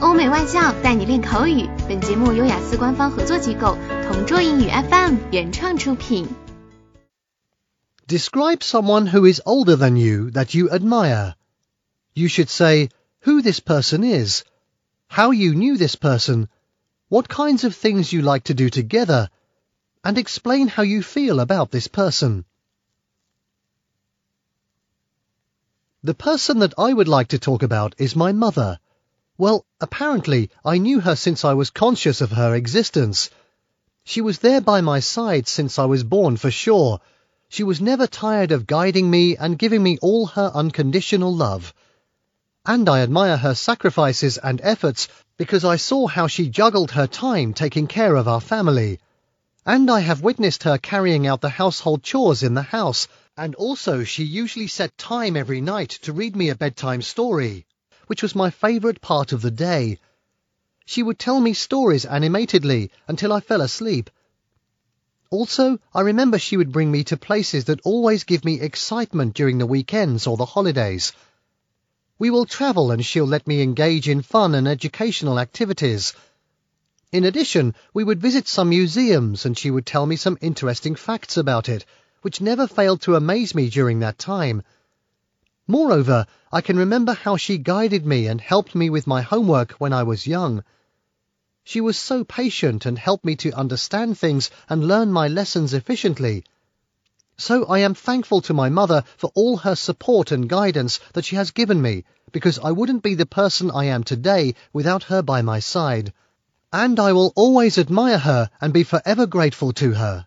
欧美外教带你练口语。本节目由雅思官方合作机构同桌英语 FM 原创出品。Describe someone who is older than you that you admire. You should say who this person is, how you knew this person, what kinds of things you like to do together, and explain how you feel about this person. The person that I would like to talk about is my mother. Well, apparently I knew her since I was conscious of her existence. She was there by my side since I was born for sure. She was never tired of guiding me and giving me all her unconditional love. And I admire her sacrifices and efforts because I saw how she juggled her time taking care of our family. And I have witnessed her carrying out the household chores in the house, and also she usually set time every night to read me a bedtime story which was my favourite part of the day. She would tell me stories animatedly until I fell asleep. Also, I remember she would bring me to places that always give me excitement during the weekends or the holidays. We will travel and she'll let me engage in fun and educational activities. In addition, we would visit some museums and she would tell me some interesting facts about it, which never failed to amaze me during that time. Moreover, I can remember how she guided me and helped me with my homework when I was young. She was so patient and helped me to understand things and learn my lessons efficiently. So I am thankful to my mother for all her support and guidance that she has given me, because I wouldn't be the person I am today without her by my side. And I will always admire her and be forever grateful to her.